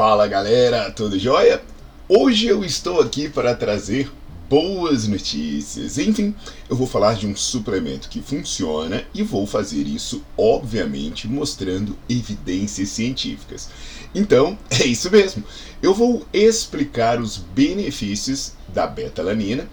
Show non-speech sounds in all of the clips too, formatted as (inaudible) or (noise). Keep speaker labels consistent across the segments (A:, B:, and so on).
A: Fala galera, tudo jóia? Hoje eu estou aqui para trazer boas notícias. Enfim, eu vou falar de um suplemento que funciona e vou fazer isso, obviamente, mostrando evidências científicas. Então, (laughs) é isso mesmo. Eu vou explicar os benefícios da betalanina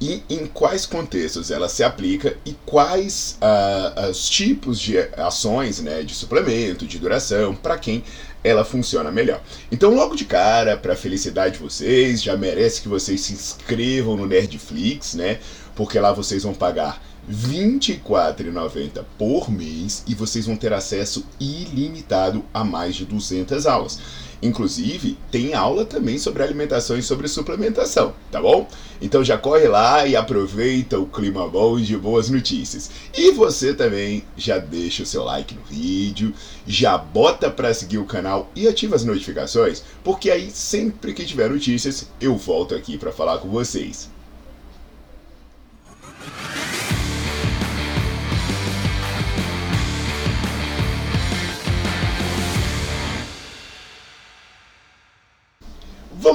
A: e em quais contextos ela se aplica e quais uh, os tipos de ações, né, de suplemento, de duração, para quem ela funciona melhor. Então, logo de cara, para felicidade de vocês, já merece que vocês se inscrevam no Nerdflix, né? Porque lá vocês vão pagar R$ 24,90 por mês e vocês vão ter acesso ilimitado a mais de 200 aulas. Inclusive, tem aula também sobre alimentação e sobre suplementação, tá bom? Então já corre lá e aproveita o clima bom de boas notícias. E você também já deixa o seu like no vídeo, já bota para seguir o canal e ativa as notificações, porque aí sempre que tiver notícias, eu volto aqui para falar com vocês.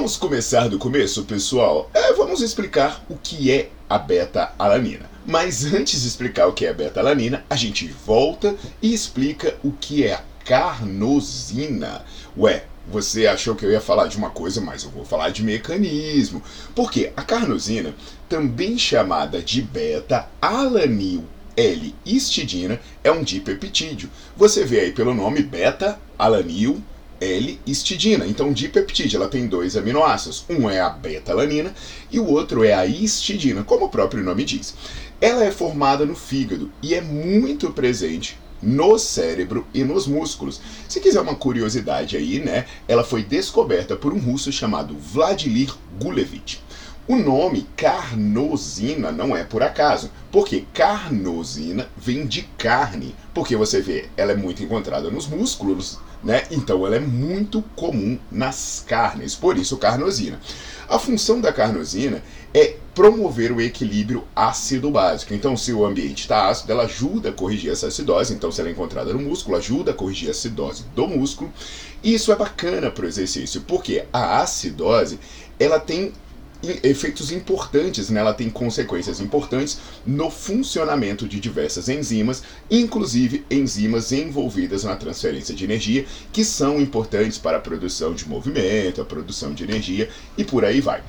A: Vamos começar do começo, pessoal? É, vamos explicar o que é a beta-alanina. Mas antes de explicar o que é a beta-alanina, a gente volta e explica o que é a carnosina. Ué, você achou que eu ia falar de uma coisa, mas eu vou falar de mecanismo. Porque a carnosina, também chamada de beta-alanil L-histidina, é um dipeptídeo. Você vê aí pelo nome beta-alanil L-histidina. Então, dipeptídeo, ela tem dois aminoácidos. Um é a beta-alanina e o outro é a histidina, como o próprio nome diz. Ela é formada no fígado e é muito presente no cérebro e nos músculos. Se quiser uma curiosidade aí, né? Ela foi descoberta por um russo chamado Vladimir Gulevich. O nome carnosina não é por acaso, porque carnosina vem de carne, porque você vê, ela é muito encontrada nos músculos, né? Então ela é muito comum nas carnes, por isso carnosina. A função da carnosina é promover o equilíbrio ácido-básico. Então, se o ambiente está ácido, ela ajuda a corrigir essa acidose. Então, se ela é encontrada no músculo, ajuda a corrigir a acidose do músculo. E isso é bacana para o exercício, porque a acidose ela tem efeitos importantes, né? ela tem consequências importantes no funcionamento de diversas enzimas, inclusive enzimas envolvidas na transferência de energia, que são importantes para a produção de movimento, a produção de energia e por aí vai.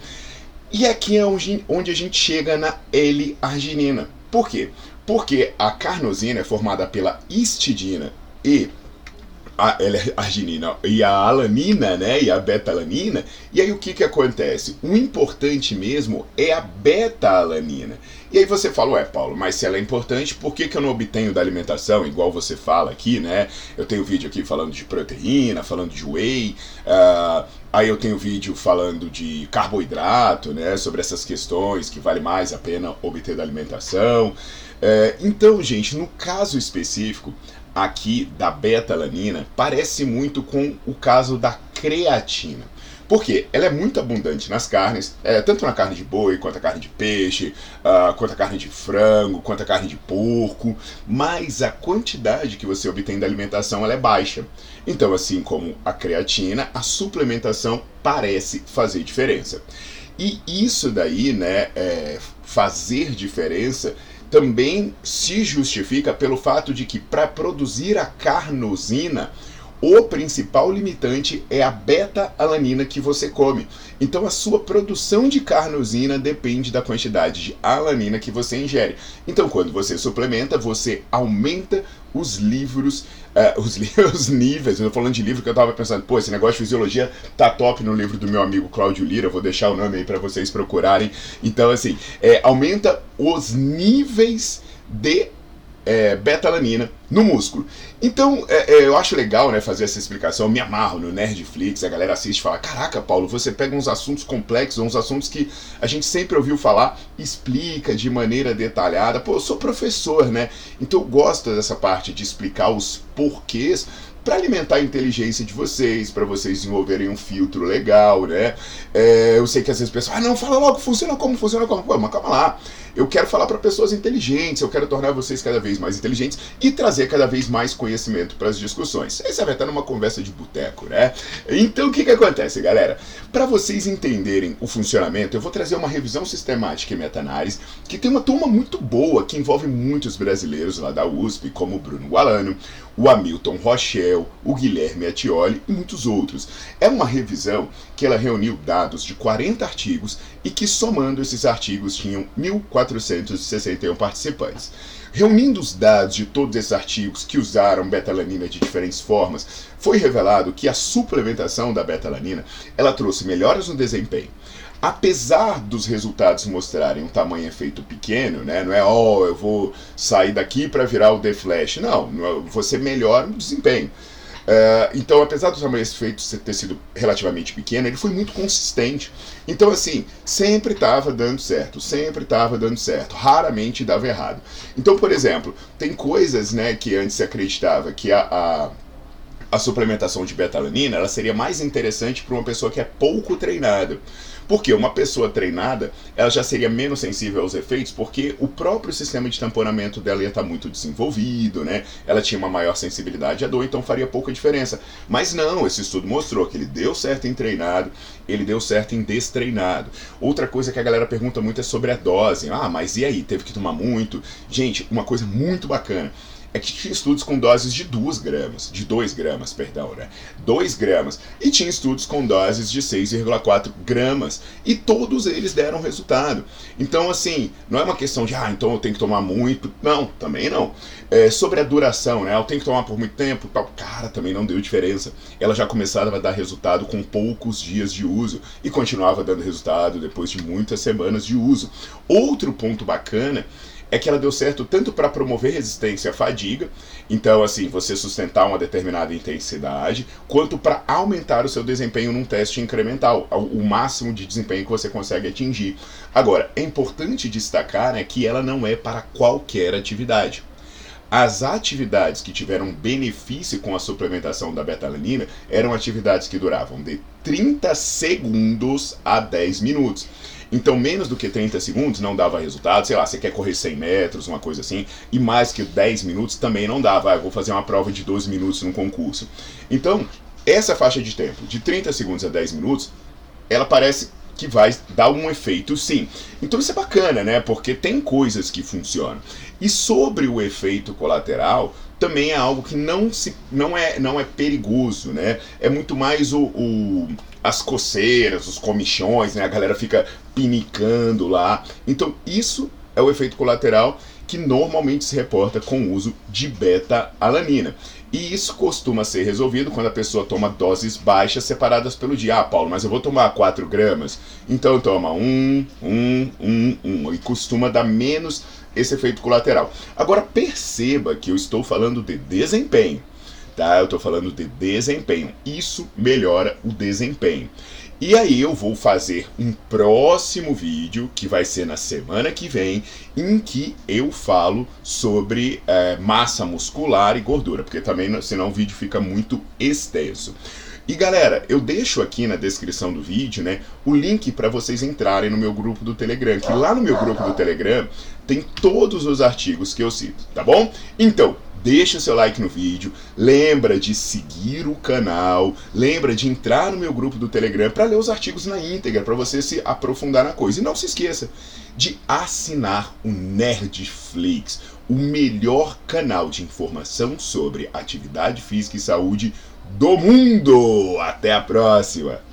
A: E aqui é onde a gente chega na L-arginina. Por quê? Porque a carnosina é formada pela histidina e a arginina e a alanina, né, e a beta-alanina. E aí o que que acontece? O importante mesmo é a beta-alanina. E aí você fala, ué, Paulo, mas se ela é importante, por que, que eu não obtenho da alimentação, igual você fala aqui, né? Eu tenho vídeo aqui falando de proteína, falando de whey, uh, aí eu tenho vídeo falando de carboidrato, né? Sobre essas questões que vale mais a pena obter da alimentação. Uh, então, gente, no caso específico, aqui da beta-alanina parece muito com o caso da creatina. Porque ela é muito abundante nas carnes, é, tanto na carne de boi, quanto a carne de peixe, uh, quanto a carne de frango, quanto a carne de porco, mas a quantidade que você obtém da alimentação ela é baixa. Então, assim como a creatina, a suplementação parece fazer diferença. E isso daí, né, é, fazer diferença, também se justifica pelo fato de que para produzir a carnosina, o principal limitante é a beta-alanina que você come. Então a sua produção de carnosina depende da quantidade de alanina que você ingere. Então quando você suplementa, você aumenta os livros, uh, os, (laughs) os, níveis. Eu tô falando de livro que eu tava pensando, pô, esse negócio de fisiologia tá top no livro do meu amigo Cláudio Lira. Vou deixar o nome aí para vocês procurarem. Então assim, é, aumenta os níveis de é, beta-alanina no músculo. Então, é, é, eu acho legal né, fazer essa explicação. Eu me amarro no Nerdflix, a galera assiste e fala: Caraca, Paulo, você pega uns assuntos complexos, uns assuntos que a gente sempre ouviu falar, explica de maneira detalhada. Pô, eu sou professor, né? Então eu gosto dessa parte de explicar os porquês para alimentar a inteligência de vocês, para vocês desenvolverem um filtro legal, né? É, eu sei que às vezes o pessoal, ah, não, fala logo, funciona como, funciona como. Pô, mas calma lá. Eu quero falar para pessoas inteligentes, eu quero tornar vocês cada vez mais inteligentes e trazer cada vez mais conhecimento para as discussões. Essa vai estar numa conversa de boteco, né? Então o que, que acontece, galera? Para vocês entenderem o funcionamento, eu vou trazer uma revisão sistemática e meta-análise que tem uma turma muito boa que envolve muitos brasileiros lá da USP, como o Bruno Gualano, o Hamilton Rochelle, o Guilherme Atioli e muitos outros. É uma revisão que ela reuniu dados de 40 artigos e que, somando esses artigos, tinham 1.461 participantes. Reunindo os dados de todos esses artigos que usaram betalanina de diferentes formas, foi revelado que a suplementação da betalanina ela trouxe melhoras no desempenho, apesar dos resultados mostrarem um tamanho efeito pequeno, né? Não é, ó, oh, eu vou sair daqui para virar o The Flash. Não, você melhora o desempenho. Uh, então, apesar do tamanho efeito ter sido relativamente pequeno, ele foi muito consistente. Então, assim, sempre estava dando certo, sempre estava dando certo, raramente dava errado. Então, por exemplo, tem coisas né, que antes se acreditava que a, a a suplementação de betalanina ela seria mais interessante para uma pessoa que é pouco treinada. Porque uma pessoa treinada, ela já seria menos sensível aos efeitos, porque o próprio sistema de tamponamento dela ia estar muito desenvolvido, né? Ela tinha uma maior sensibilidade à dor, então faria pouca diferença. Mas não, esse estudo mostrou que ele deu certo em treinado, ele deu certo em destreinado. Outra coisa que a galera pergunta muito é sobre a dose. Ah, mas e aí? Teve que tomar muito? Gente, uma coisa muito bacana é que tinha estudos com doses de 2 gramas, de 2 gramas, perdão, né? 2 gramas. E tinha estudos com doses de 6,4 gramas. E todos eles deram resultado. Então, assim, não é uma questão de, ah, então eu tenho que tomar muito. Não, também não. É, sobre a duração, né? Eu tenho que tomar por muito tempo. Cara, também não deu diferença. Ela já começava a dar resultado com poucos dias de uso e continuava dando resultado depois de muitas semanas de uso. Outro ponto bacana é que ela deu certo tanto para promover resistência à fadiga, então assim, você sustentar uma determinada intensidade, quanto para aumentar o seu desempenho num teste incremental, o máximo de desempenho que você consegue atingir. Agora, é importante destacar né, que ela não é para qualquer atividade. As atividades que tiveram benefício com a suplementação da betalanina eram atividades que duravam de 30 segundos a 10 minutos. Então, menos do que 30 segundos não dava resultado. Sei lá, você quer correr 100 metros, uma coisa assim. E mais que 10 minutos também não dava. Ah, vou fazer uma prova de 12 minutos no concurso. Então, essa faixa de tempo, de 30 segundos a 10 minutos, ela parece que vai dar um efeito sim. Então isso é bacana, né? Porque tem coisas que funcionam. E sobre o efeito colateral, também é algo que não, se, não, é, não é perigoso, né? É muito mais o, o as coceiras, os comichões, né? A galera fica pinicando lá. Então, isso é o efeito colateral que normalmente se reporta com o uso de beta-alanina. E isso costuma ser resolvido quando a pessoa toma doses baixas separadas pelo dia. Ah, Paulo, mas eu vou tomar 4 gramas. Então toma 1, 1, 1, 1. E costuma dar menos esse efeito colateral. Agora perceba que eu estou falando de desempenho tá? Eu estou falando de desempenho. Isso melhora o desempenho. E aí eu vou fazer um próximo vídeo que vai ser na semana que vem, em que eu falo sobre é, massa muscular e gordura, porque também senão o vídeo fica muito extenso. E galera, eu deixo aqui na descrição do vídeo, né, o link para vocês entrarem no meu grupo do Telegram, que lá no meu grupo do Telegram tem todos os artigos que eu cito, tá bom? Então, deixa o seu like no vídeo, lembra de seguir o canal, lembra de entrar no meu grupo do Telegram para ler os artigos na íntegra, para você se aprofundar na coisa. E não se esqueça de assinar o Nerdflix, o melhor canal de informação sobre atividade física e saúde do mundo. Até a próxima!